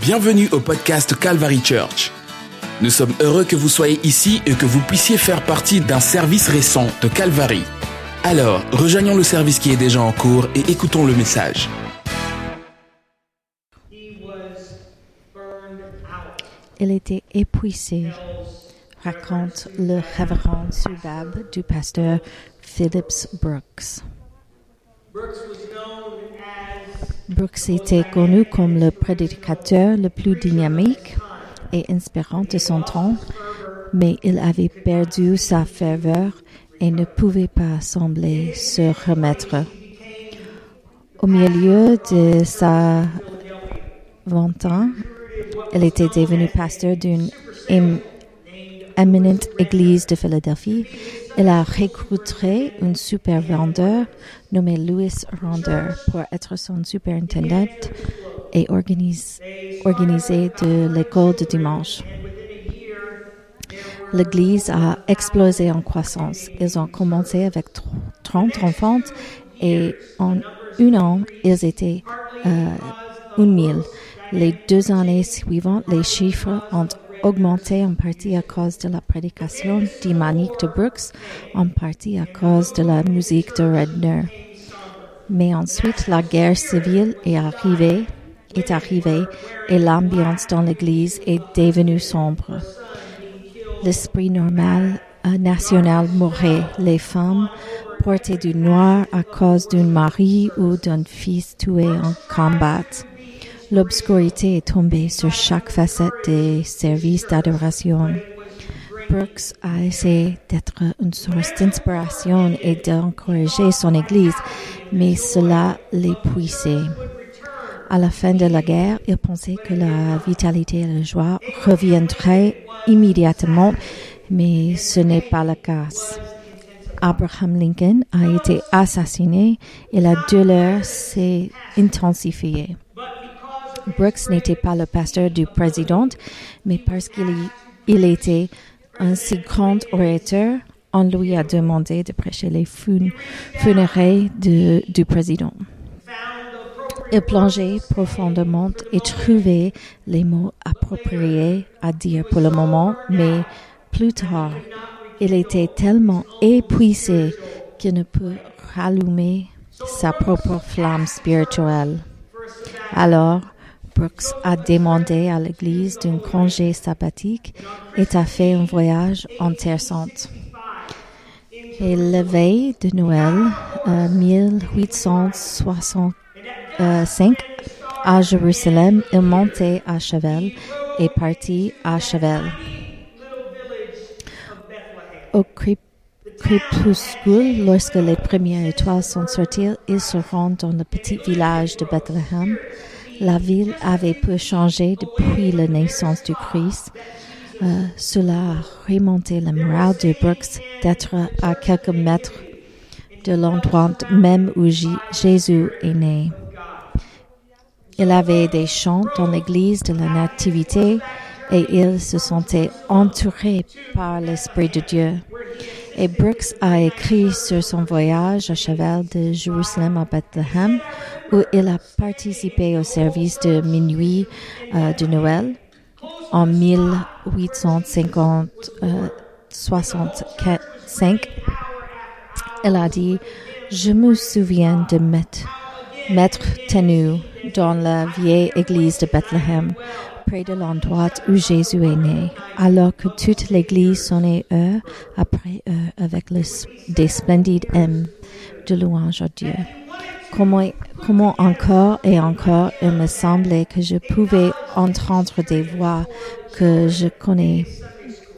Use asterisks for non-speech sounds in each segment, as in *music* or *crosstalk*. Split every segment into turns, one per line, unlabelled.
Bienvenue au podcast Calvary Church. Nous sommes heureux que vous soyez ici et que vous puissiez faire partie d'un service récent de Calvary. Alors, rejoignons le service qui est déjà en cours et écoutons le message.
Il était épuisé, raconte le révérend suave du pasteur Phillips Brooks. Brooks était connu comme le prédicateur le plus dynamique et inspirant de son temps, mais il avait perdu sa ferveur et ne pouvait pas sembler se remettre. Au milieu de sa vingtaine, il était devenu pasteur d'une éminente église de Philadelphie. Il a recruté un super vendeur nommé Louis Ronder pour être son superintendant et organise, organisé de l'école de dimanche. L'église a explosé en croissance. Ils ont commencé avec 30 enfants et en un an, ils étaient euh, une mille. Les deux années suivantes, les chiffres ont augmenté en partie à cause de la prédication dynamique de Brooks, en partie à cause de la musique de Redner. Mais ensuite, la guerre civile est arrivée, est arrivée et l'ambiance dans l'église est devenue sombre. L'esprit normal euh, national mourait. Les femmes portaient du noir à cause d'un mari ou d'un fils tué en combat. L'obscurité est tombée sur chaque facette des services d'adoration. Brooks a essayé d'être une source d'inspiration et d'encourager son Église, mais cela l'épuisait. À la fin de la guerre, il pensait que la vitalité et la joie reviendraient immédiatement, mais ce n'est pas le cas. Abraham Lincoln a été assassiné et la douleur s'est intensifiée. Brooks n'était pas le pasteur du président, mais parce qu'il il était un si grand orateur, on lui a demandé de prêcher les funérailles du président. Il plongeait profondément et trouvait les mots appropriés à dire pour le moment, mais plus tard, il était tellement épuisé qu'il ne peut rallumer sa propre flamme spirituelle. Alors, Brooks a demandé à l'église d'un congé sabbatique et a fait un voyage en Terre Sainte. Et la veille de Noël euh, 1865 à Jérusalem, il montait à cheval et partit à cheval. Au crépuscule, lorsque les premières étoiles sont sorties, il se rend dans le petit village de Bethléem. La ville avait peu changé depuis la naissance du Christ. Euh, cela a remonté le moral de Brooks d'être à quelques mètres de l'endroit même où Jésus est né. Il avait des chants dans l'église de la Nativité et il se sentait entouré par l'Esprit de Dieu. Et Brooks a écrit sur son voyage à cheval de Jérusalem à Bethléem, où il a participé au service de minuit euh, de Noël en 1865. Il a dit, je me souviens de m'être tenu dans la vieille église de Bethléem près de l'endroit où Jésus est né, alors que toute l'Église sonnait heure après heure avec des splendides hymnes de louange à Dieu. Comment, comment encore et encore il me semblait que je pouvais entendre des voix que je connais,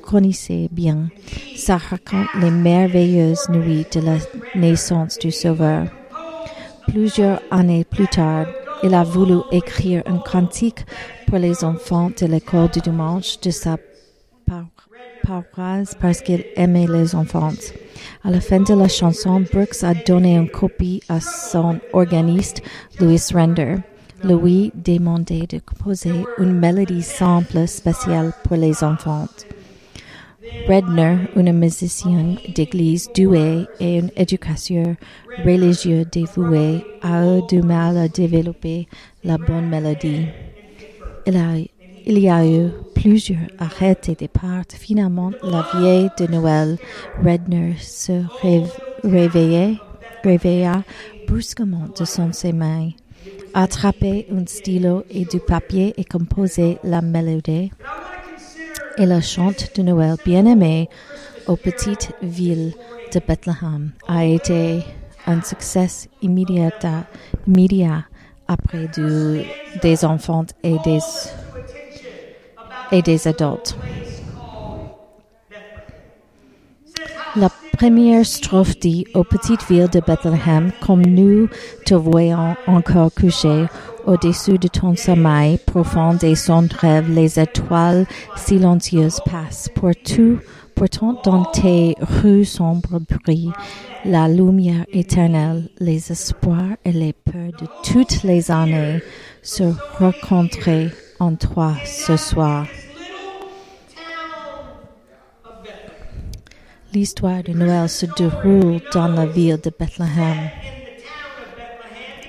connaissais bien. Ça raconte les merveilleuses nuits de la naissance du Sauveur. Plusieurs années plus tard, il a voulu écrire un cantique pour les enfants de l'école du dimanche de sa paroisse parce qu'il aimait les enfants. À la fin de la chanson, Brooks a donné une copie à son organiste, Louis Render. Louis demandait de composer une mélodie simple spéciale pour les enfants. Redner, un musicien d'église doué et un éducateur religieux dévoué, a eu du mal à développer la bonne mélodie. Il, y a eu plusieurs arrêts et départs. Finalement, la vieille de Noël, Redner, se réveillait, réveilla brusquement de son sommeil, attrapait un stylo et du papier et composait la mélodie et la chante de Noël bien-aimée aux petites villes de Bethléem a été un succès immédiat, immédiat après des enfants et des, et adultes. La première strophe dit aux petites villes de Bethléem, comme nous te voyons encore couché au-dessus de ton sommeil profond et son rêve, les étoiles silencieuses passent. Pour tout, pourtant dans tes rues sombres brillent la lumière éternelle, les espoirs et les peurs de toutes les années se rencontrer en toi ce soir. L'histoire de Noël se déroule dans la ville de Bethléem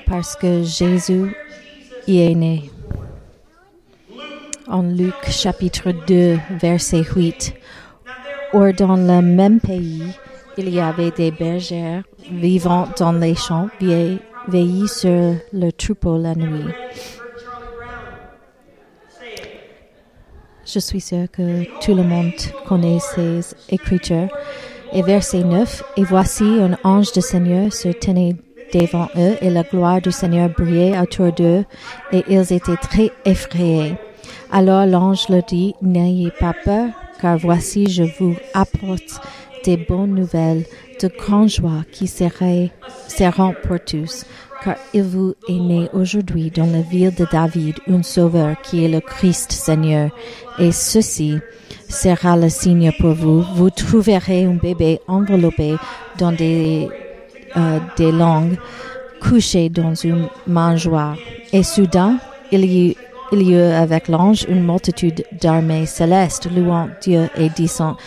parce que Jésus y est né. En Luc chapitre 2, verset 8, Or dans le même pays, il y avait des bergères vivant dans les champs, veillant sur le troupeau la nuit. Je suis sûr que tout le monde connaît ces écritures. Et verset 9, Et voici un ange du Seigneur se tenait devant eux, et la gloire du Seigneur brillait autour d'eux, et ils étaient très effrayés. Alors l'ange leur dit, N'ayez pas peur, car voici je vous apporte des bonnes nouvelles de grande joie qui seraient, seront pour tous, car il vous est né aujourd'hui dans la ville de David un sauveur qui est le Christ Seigneur. Et ceci sera le signe pour vous. Vous trouverez un bébé enveloppé dans des, euh, des langues, couché dans une mangeoire. Et soudain, il y il y eut avec l'ange une multitude d'armées célestes louant Dieu et disant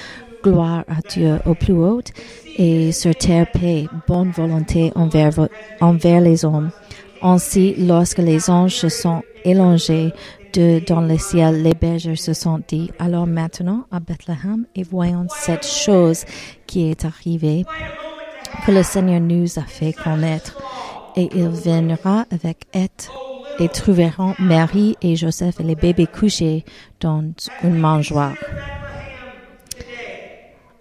gloire à Dieu au plus haut et sur terre paix, bonne volonté envers, envers les hommes. Ainsi, lorsque les anges se sont élongés dans le ciel, les bergers se sont dit, alors maintenant à Bethléem, et voyons cette chose qui est arrivée, que le Seigneur nous a fait connaître, et il viendra avec être et trouveront Marie et Joseph et les bébés couchés dans une mangeoire.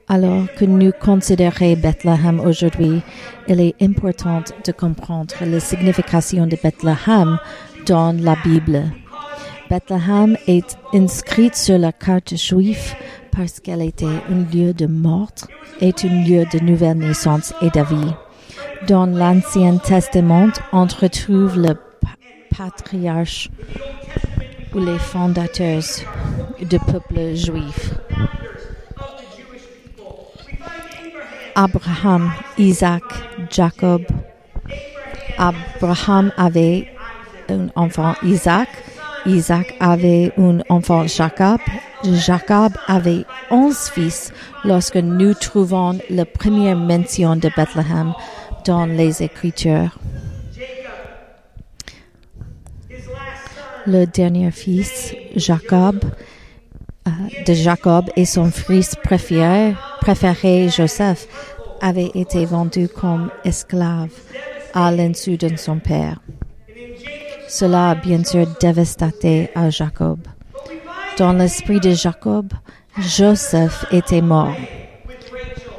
Alors que nous considérons Bethléem aujourd'hui, il est important de comprendre la signification de Bethléem dans la Bible. Bethléem est inscrite sur la carte juive parce qu'elle était un lieu de mort et un lieu de nouvelle naissance et de. Dans l'Ancien Testament, on retrouve le patriarche ou les fondateurs du peuple juif. Abraham, Isaac, Jacob. Abraham avait un enfant Isaac. Isaac avait un enfant Jacob. Jacob avait onze fils lorsque nous trouvons la première mention de Bethléem dans les Écritures. Le dernier fils, Jacob, euh, de Jacob et son fils préféré, Joseph avait été vendu comme esclave à l'insu de son père. Cela a bien sûr dévasté Jacob. Dans l'esprit de Jacob, Joseph était mort.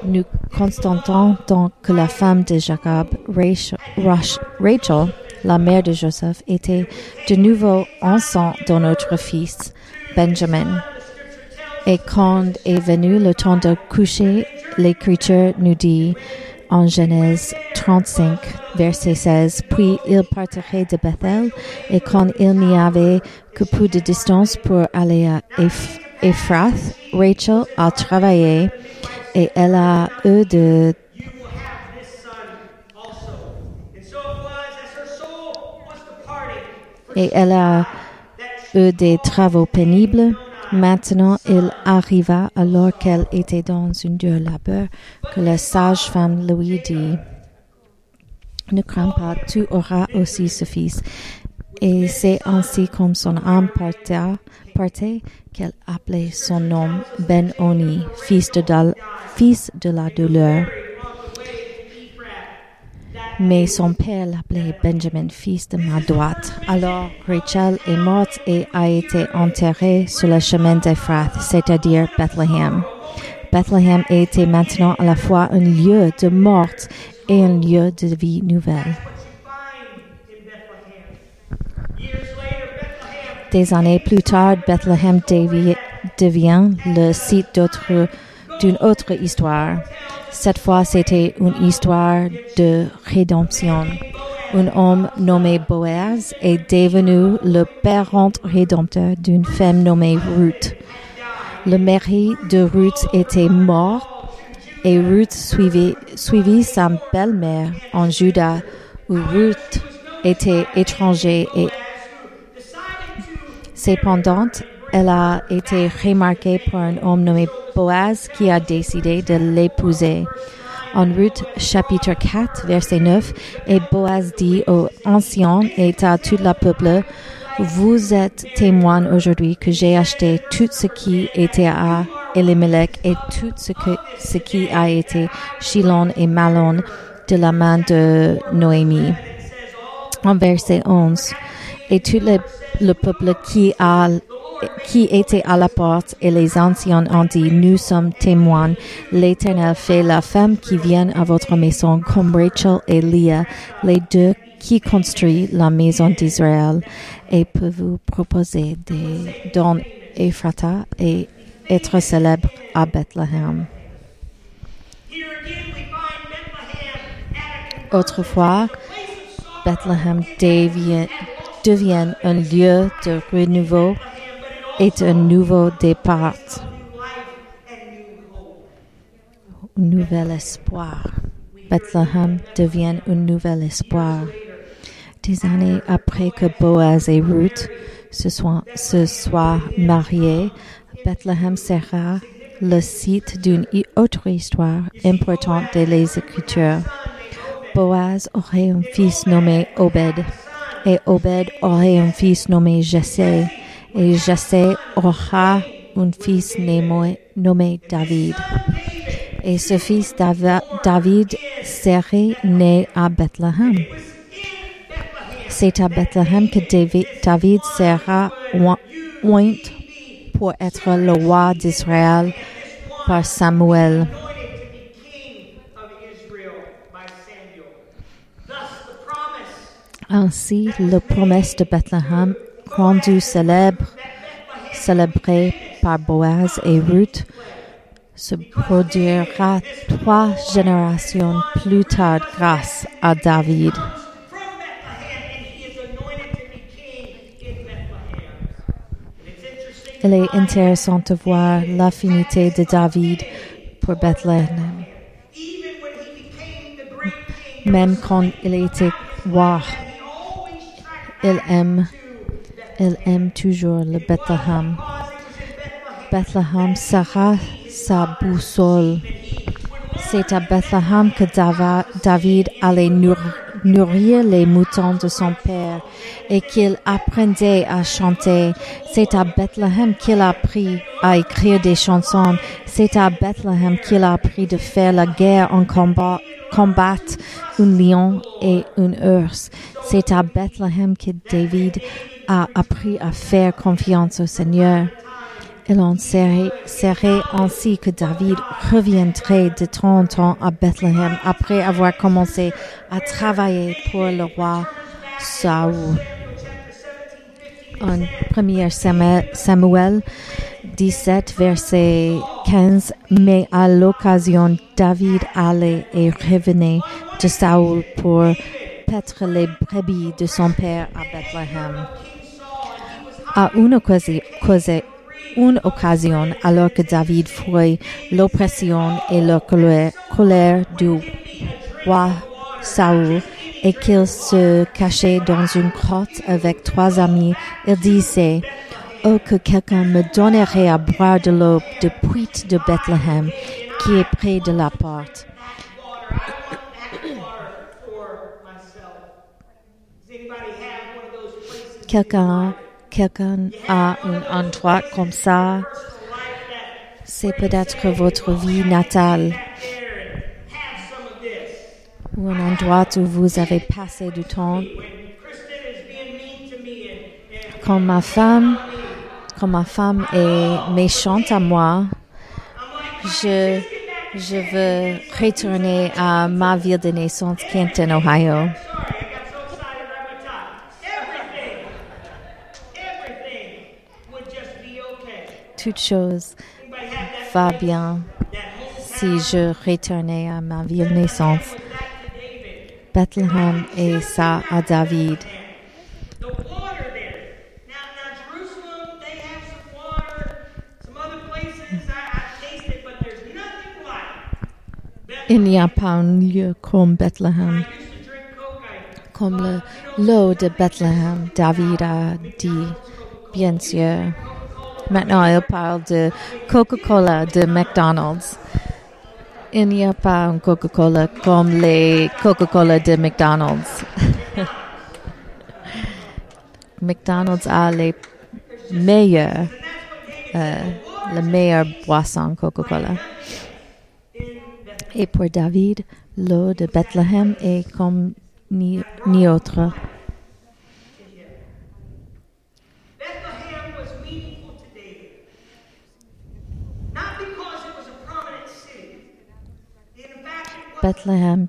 Nous constatons donc que la femme de Jacob, Rachel, la mère de Joseph, était de nouveau enceinte de notre fils, Benjamin. Et quand est venu le temps de coucher, l'Écriture nous dit en Genèse 35, verset 16, Puis il partirait de Bethel, et quand il n'y avait que peu de distance pour aller à Ephrath, Rachel a travaillé et elle a eu de et elle a eu des travaux pénibles Maintenant, il arriva alors qu'elle était dans une dure labeur que la sage-femme lui dit, ne crains pas, tu auras aussi ce fils. Et c'est ainsi comme son âme partait, qu'elle appelait son nom Ben-Oni, fils de la douleur. Mais son père l'appelait Benjamin, fils de ma droite. Alors Rachel est morte et a été enterrée sur le chemin d'Ephrath, c'est-à-dire Bethléem. Bethléem était maintenant à la fois un lieu de mort et un lieu de vie nouvelle. Des années plus tard, Bethléem devient le site d'une autre histoire. Cette fois, c'était une histoire de rédemption. Un homme nommé Boaz est devenu le parent rédempteur d'une femme nommée Ruth. Le mari de Ruth était mort et Ruth suivit, sa belle-mère en Juda où Ruth était étranger et Cependant, elle a été remarquée par un homme nommé Boaz qui a décidé de l'épouser. En Ruth chapitre 4 verset 9, et Boaz dit aux anciens et à tout le peuple, vous êtes témoins aujourd'hui que j'ai acheté tout ce qui était à Elimelech et tout ce, qui a été Shilon et Malon de la main de Noémie. En verset 11, et tout le peuple qui, a, qui était à la porte et les anciens ont dit, nous sommes témoins. L'Éternel fait la femme qui vient à votre maison comme Rachel et Leah, les deux qui construisent la maison d'Israël et peut vous proposer des dons Ephrata et être célèbre à Bethléem. Autrefois, Bethléem devient un lieu de renouveau et un nouveau départ. Un nouvel espoir. Bethlehem devient un nouvel espoir. Des années après que Boaz et Ruth se soient, se mariés, Bethlehem sera le site d'une autre histoire importante des Écritures. Boaz aurait un fils nommé Obed et Obed aurait un fils nommé Jessé, et Jessé aura un fils nommé, David. Et ce fils David serait né à Bethléem. C'est à Bethléem que David sera oint pour être le roi d'Israël par Samuel. Ainsi, la promesse de Bethléem, rendue célèbre, célébrée par Boaz et Ruth, se produira trois générations plus tard grâce à David. Il est intéressant de voir l'affinité de David pour Bethléem. Même quand il était roi, il aime, il aime toujours le Bethléem. Bethléem sera sa boussole. C'est à Bethléem que David allait nourrir les moutons de son père et qu'il apprenait à chanter. C'est à Bethléem qu'il a appris à écrire des chansons. C'est à Bethléem qu'il a appris de faire la guerre en combat, combattre un lion et un ours. C'est à Bethléem que David a appris à faire confiance au Seigneur. Il en serait, ainsi que David reviendrait de temps en temps à Bethléem après avoir commencé à travailler pour le roi Saoul. En 1 Samuel 17, verset 15, mais à l'occasion, David allait et revenait de Saoul pour paître les brebis de son père à Bethléem. À une occasion, alors que David fouille l'oppression et la colère, du roi Saoul et qu'il se cachait dans une grotte avec trois amis, il disait Oh, que quelqu'un me donnerait à boire de l'eau de puits de Bethléem qui est près de la porte. quelqu'un quelqu'un a un endroit comme ça, c'est peut-être votre vie natale ou un endroit où vous avez passé du temps. Quand ma femme, est méchante à moi, je, je veux retourner à ma ville de naissance, Canton, Ohio. Toute chose va bien si je retournais à ma ville naissance. Bethlehem et ça à David. Il n'y a pas un lieu comme Bethlehem. Comme le l'eau de Bethlehem, David a dit, bien sûr. Maintenant, il parle de Coca-Cola de McDonald's. Il n'y a pas un Coca-Cola comme les Coca-Cola de McDonald's. *laughs* McDonald's a les meilleurs, euh, la boisson Coca-Cola. Et pour David, l'eau de Bethléem est comme ni autre.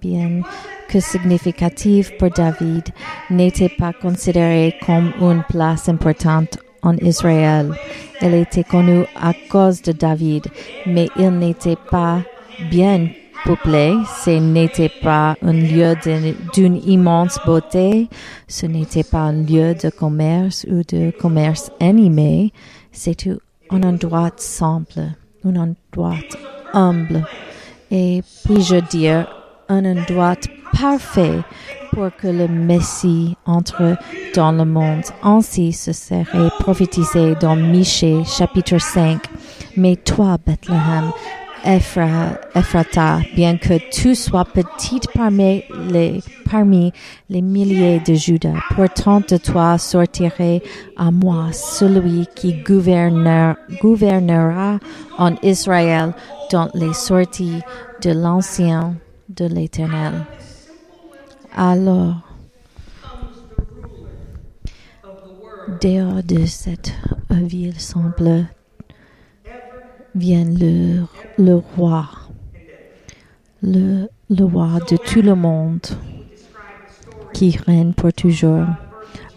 Bien que significative pour David, n'était pas considérée comme une place importante en Israël. Elle était connue à cause de David, mais il n'était pas bien peuplé, ce n'était pas un lieu d'une immense beauté, ce n'était pas un lieu de commerce ou de commerce animé, c'était un endroit simple, un endroit humble et puis-je dire un endroit parfait pour que le Messie entre dans le monde. Ainsi ce serait prophétisé dans Michée chapitre 5. Mais toi, Bethléem, Ephrata, bien que tu sois petite parmi les, parmi les milliers de Judas, pourtant de toi sortirait à moi celui qui gouvernera en Israël dans les sorties de l'ancien de l'Éternel. Alors, dehors de cette ville semble vient le, roi, le, le roi de tout le monde qui règne pour toujours.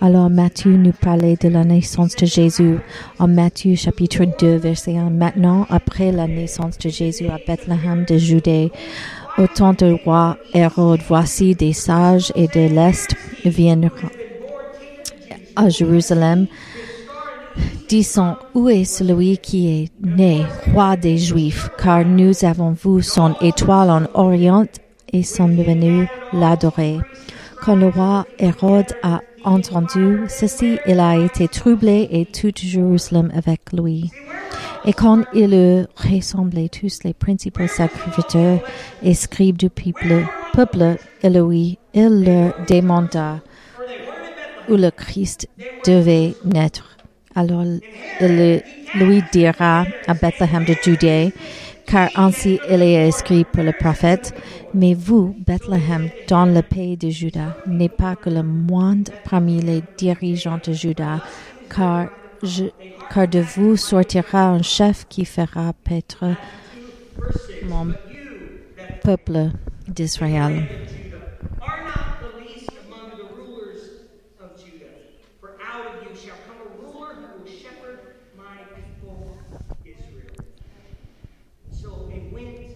Alors Matthieu nous parlait de la naissance de Jésus en Matthieu chapitre 2 verset 1. Maintenant, après la naissance de Jésus à Bethléem de Judée, au temps du roi Hérode, voici des sages et de l'Est viennent à Jérusalem disant où est celui qui est né roi des Juifs, car nous avons vu son étoile en Orient et sommes venus l'adorer. Quand le roi Hérode a entendu ceci, il a été troublé et tout Jérusalem avec lui. Et quand il eut rassemblé tous les principaux sacrificateurs et scribes du peuple, peuple il leur demanda où le Christ devait naître. Alors il lui dira à Bethléem de Judée, car ainsi il est écrit pour le prophète, mais vous, Bethléem, dans le pays de Juda, n'est pas que le moindre parmi les dirigeants de Juda, car, car de vous sortira un chef qui fera paître mon peuple d'Israël.
My people Israel. So they went,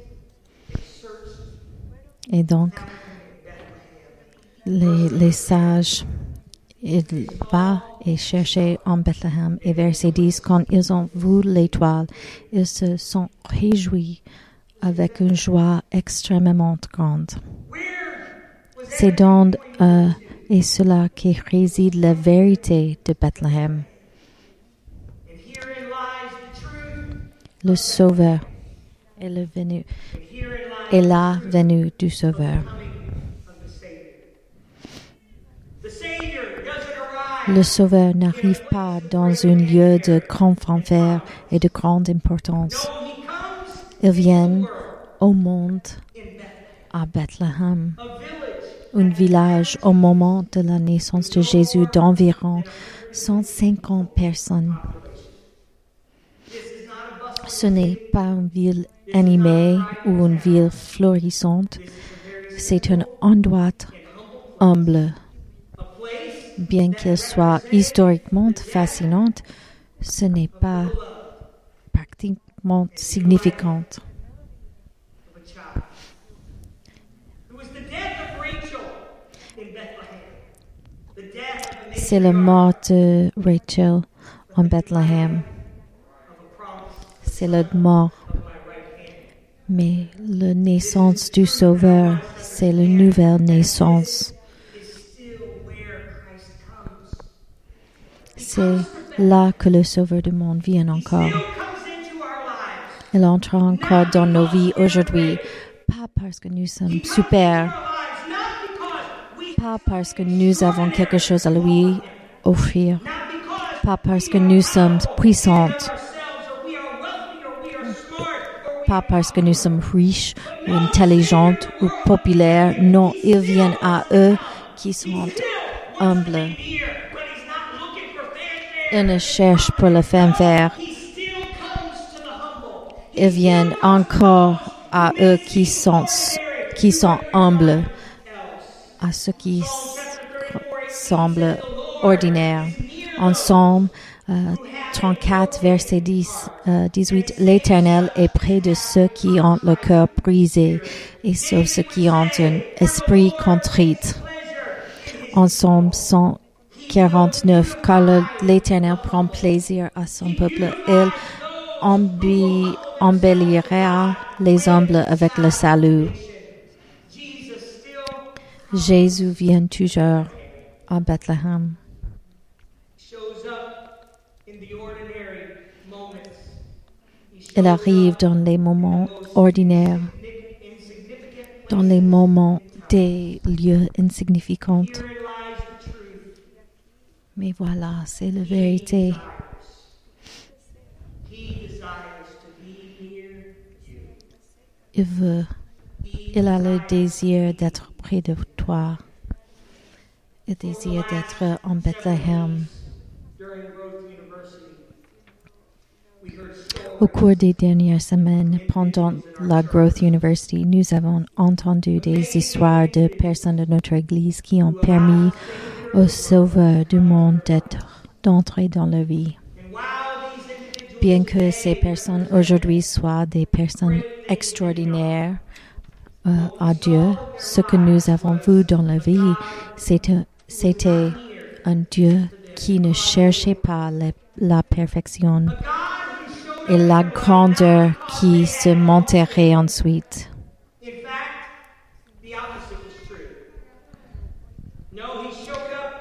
they searched
Et donc, les, les sages, ils va et cherchaient en Bethléem. Et verset 10, quand ils ont vu l'étoile, ils se sont réjouis avec une joie extrêmement grande. C'est dans euh, et cela qui réside la vérité de Bethléem, le Sauveur est la venue du Sauveur. Le Sauveur n'arrive pas dans un lieu de grand fanfare et de grande importance. Il vient au monde à Bethléem, un village au moment de la naissance de Jésus d'environ 150 personnes. Ce n'est pas une ville animée ou une ville florissante, c'est un endroit humble. Bien qu'il soit historiquement fascinant, ce n'est pas pratiquement significant.
of a child. It was the death of Rachel in Bethlehem. The death of the
C'est la mort de Rachel en Bethléem. C'est la mort. Mais la naissance du Sauveur, c'est la nouvelle naissance. C'est là que le Sauveur du monde vient encore. Il entre encore dans nos vies aujourd'hui. Pas parce que nous sommes super, pas parce que nous avons quelque chose à lui offrir, pas parce que nous sommes puissantes, pas parce que nous sommes riches ou intelligentes ou populaires? Non, ils viennent à eux qui sont humbles. Ils ne cherchent pour le
the humble.
Ils viennent encore à eux qui sont, qui sont humbles, à ceux qui semblent ordinaires. Ensemble, euh, 34, verset 10, euh, 18, l'Éternel est près de ceux qui ont le cœur brisé et sauve ceux qui ont un esprit contrit. Ensemble, 149, car l'Éternel prend plaisir à son peuple. Il embellira les humbles avec le salut. Jésus vient toujours à Bethléem. Il arrive dans les moments ordinaires, dans les moments des lieux
truth.
Mais voilà, c'est la vérité. Il veut, il a le désir d'être près de toi. Il désire d'être en Bethléem. Au cours des dernières semaines, pendant la Growth University, nous avons entendu des histoires de personnes de notre Église qui ont permis au Sauveur du monde d'entrer dans leur vie. Bien que ces personnes aujourd'hui soient des personnes extraordinaires euh, à Dieu, ce que nous avons vu dans la vie, c'était, un Dieu qui ne cherchait pas la perfection et la grandeur qui se monterait ensuite.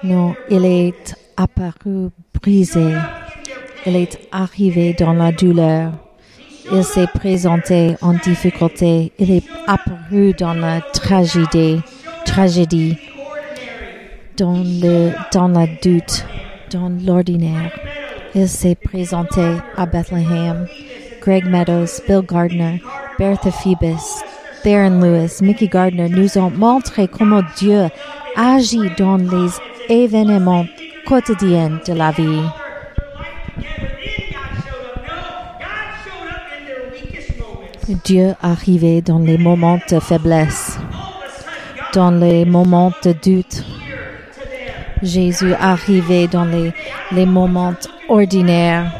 Non, il est apparu brisé. Il est arrivé dans la douleur. Il s'est présenté en difficulté. Il est apparu dans la tragédie, tragédie, dans le, dans la doute, dans l'ordinaire. Il s'est présenté à Bethlehem. Greg Meadows, Bill Gardner, Bertha Phoebus, Theron Lewis, Mickey Gardner nous ont montré comment Dieu agit dans les événements quotidiens de la vie. Dieu arrivait dans les moments de faiblesse, dans les moments de doute. Jésus arrivait dans les, les moments ordinaires.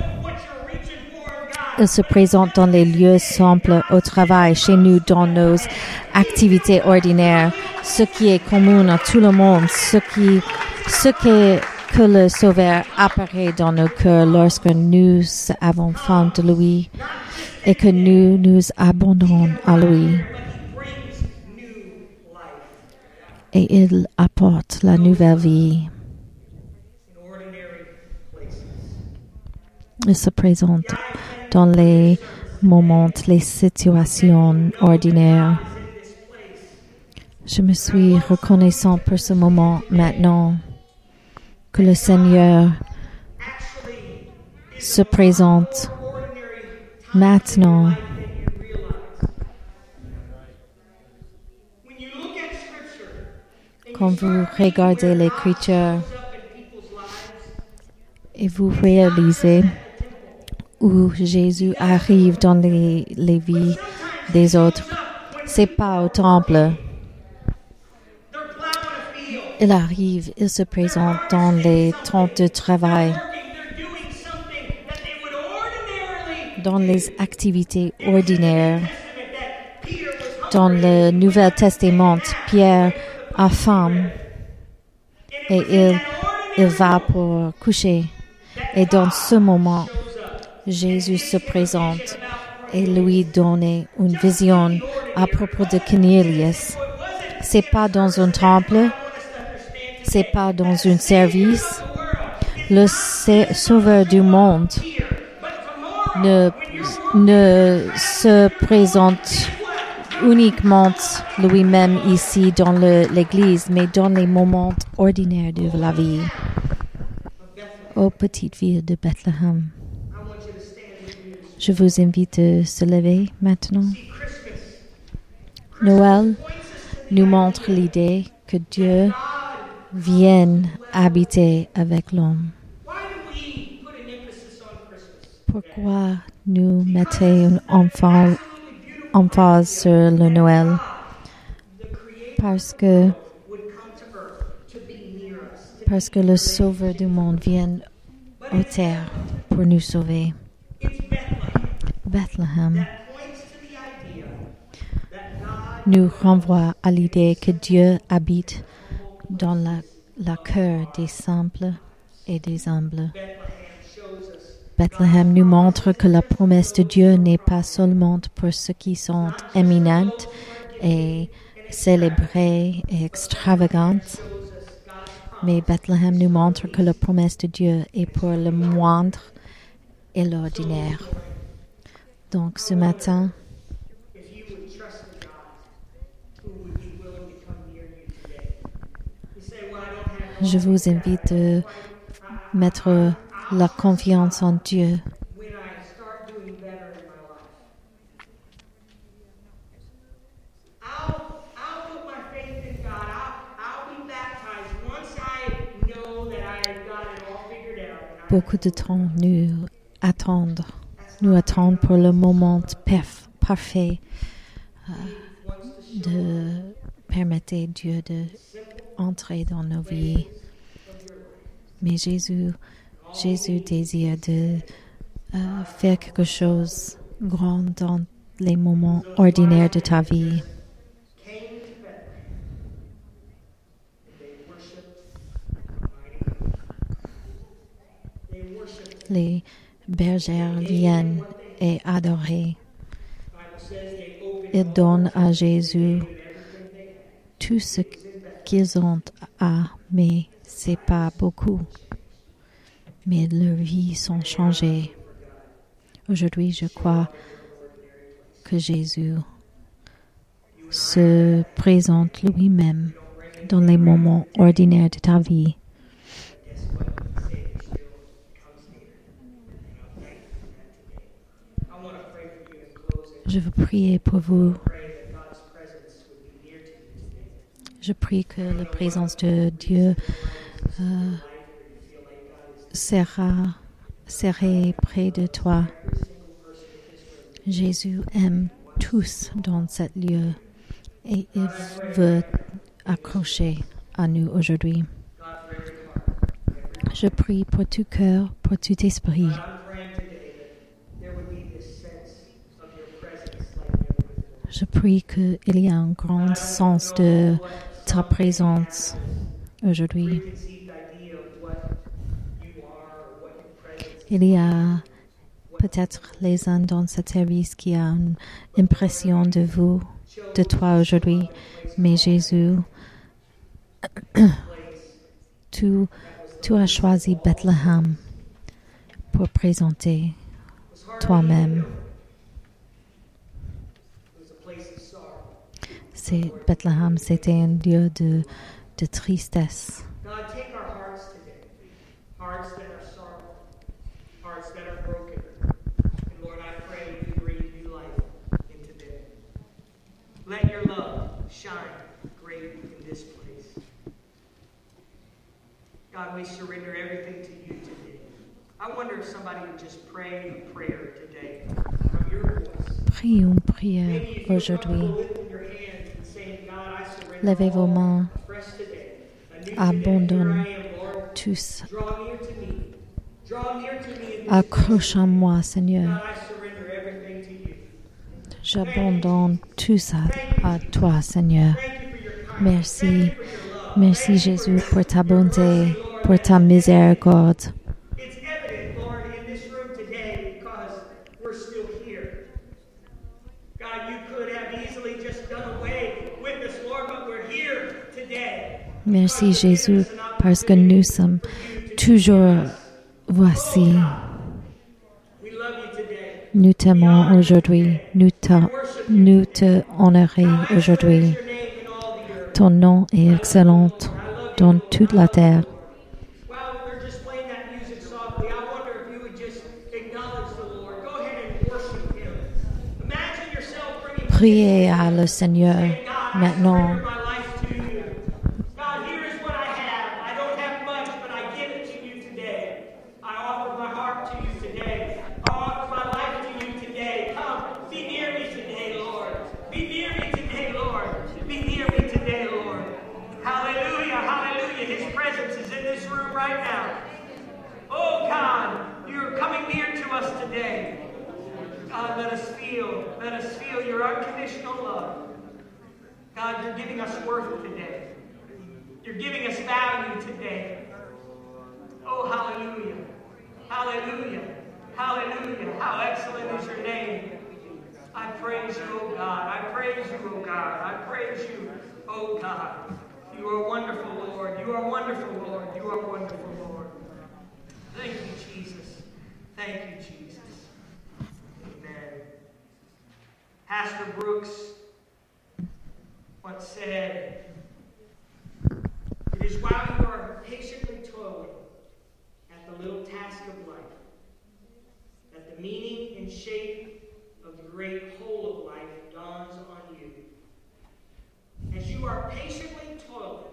Il se présente dans les lieux simples, au travail, chez nous, dans nos activités ordinaires, ce qui est commun à tout le monde, ce qui, ce que, que le Sauveur apparaît dans nos cœurs lorsque nous avons faim de lui et que nous nous abandonnons à lui. Et il apporte la nouvelle vie. Se présente dans les moments, les situations ordinaires. Je me suis reconnaissant pour ce moment maintenant que le Seigneur se présente maintenant. Quand vous regardez l'Écriture et vous réalisez où Jésus arrive dans les, vies des autres, c'est pas au temple. Il arrive, il se présente dans les temps de travail, dans les activités ordinaires. Dans le Nouvel Testament, Pierre a faim et il, il va pour coucher. Et dans ce moment, Jésus se présente et lui donne une vision à propos de Cornelius. C'est pas dans un temple, c'est pas dans un service. Le sa- Sauveur du monde ne, se présente uniquement lui-même ici dans l'église, mais dans les moments ordinaires de la vie. Ô petite ville de Bethléem, je vous invite à se lever maintenant. Noël nous montre l'idée que Dieu vienne habiter avec l'homme. Pourquoi nous mettons un enfant, emphase sur le Noël? Parce que, parce que le Sauveur du monde vient aux terres pour nous sauver. Bethléem nous renvoie à l'idée que Dieu habite dans la, cœur des simples et des humbles. Bethléem nous montre que la promesse de Dieu n'est pas seulement pour ceux qui sont éminentes et célébrées et extravagantes, mais Bethléem nous montre que la promesse de Dieu est pour le moindre et l'ordinaire. Donc ce matin, je vous invite à mettre la confiance en Dieu. Beaucoup de temps nous attendent, nous attendent pour le moment perf- parfait euh, de permettre à Dieu de entrer dans nos vies. Mais Jésus, Jésus désire de euh, faire quelque chose de grand dans les moments ordinaires de ta vie. Les bergères viennent et
opened
Ils donnent à Jésus tout ce qu'ils ont à, mais c'est pas beaucoup. Mais leurs vies sont changées. Aujourd'hui, je crois que Jésus se présente lui-même dans les moments ordinaires de ta vie.
Be near to you today.
Je prie que la présence de Dieu euh, sera, serait près de toi. Jésus aime tous dans ce lieu et il veut accrocher à nous aujourd'hui. Je prie pour tout cœur, pour tout esprit. Qu'il y ait un grand sens de ta présence aujourd'hui. Il y a peut-être les uns dans ce service qui ont une impression de vous, de toi aujourd'hui, mais Jésus, *coughs* tu, tu as choisi Bethléem pour présenter toi-même. C'est Bethlehem, c'était un lieu de, de tristesse.
Let your love shine great in this place. God, we surrender everything to you today. I wonder if somebody would just pray a prayer today from your voice.
Prions prière
feel
aujourd'hui. Levez vos mains. Abandonne. Tous. Accroche à moi, Seigneur. J'abandonne tout ça à toi, Seigneur. Merci. Merci, Jésus, pour ta bonté, pour ta miséricorde. Merci, Jésus, parce que nous sommes toujours voici. Nous t'aimons aujourd'hui. Nous te, nous te honorons aujourd'hui. Ton nom est excellent dans toute la terre.
While we're just playing that Hallelujah. Hallelujah. How excellent is your name. I praise you, oh God. I praise you, oh God. I praise you, oh God. You are wonderful, Lord. You are wonderful, Lord. You are wonderful, Lord. Thank you, Jesus. Thank you, Jesus. Amen. Pastor Brooks once said, It is while you are patiently toiling the little task of life that the meaning and shape of the great whole of life dawns on you. As you are patiently toiling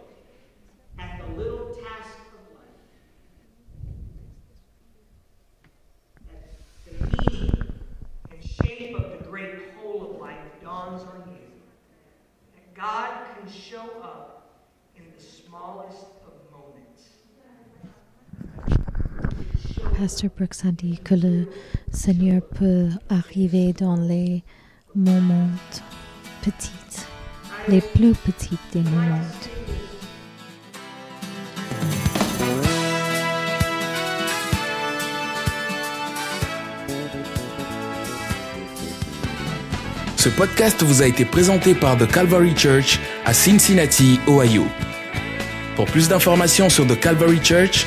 at the little task of life, that the meaning and shape of the great whole of life dawns on you. That God can show up in the smallest
Pasteur Brooks a dit que le Seigneur peut arriver dans les moments petits, les plus petits des moments.
Ce podcast vous a été présenté par The Calvary Church à Cincinnati, Ohio. Pour plus d'informations sur The Calvary Church,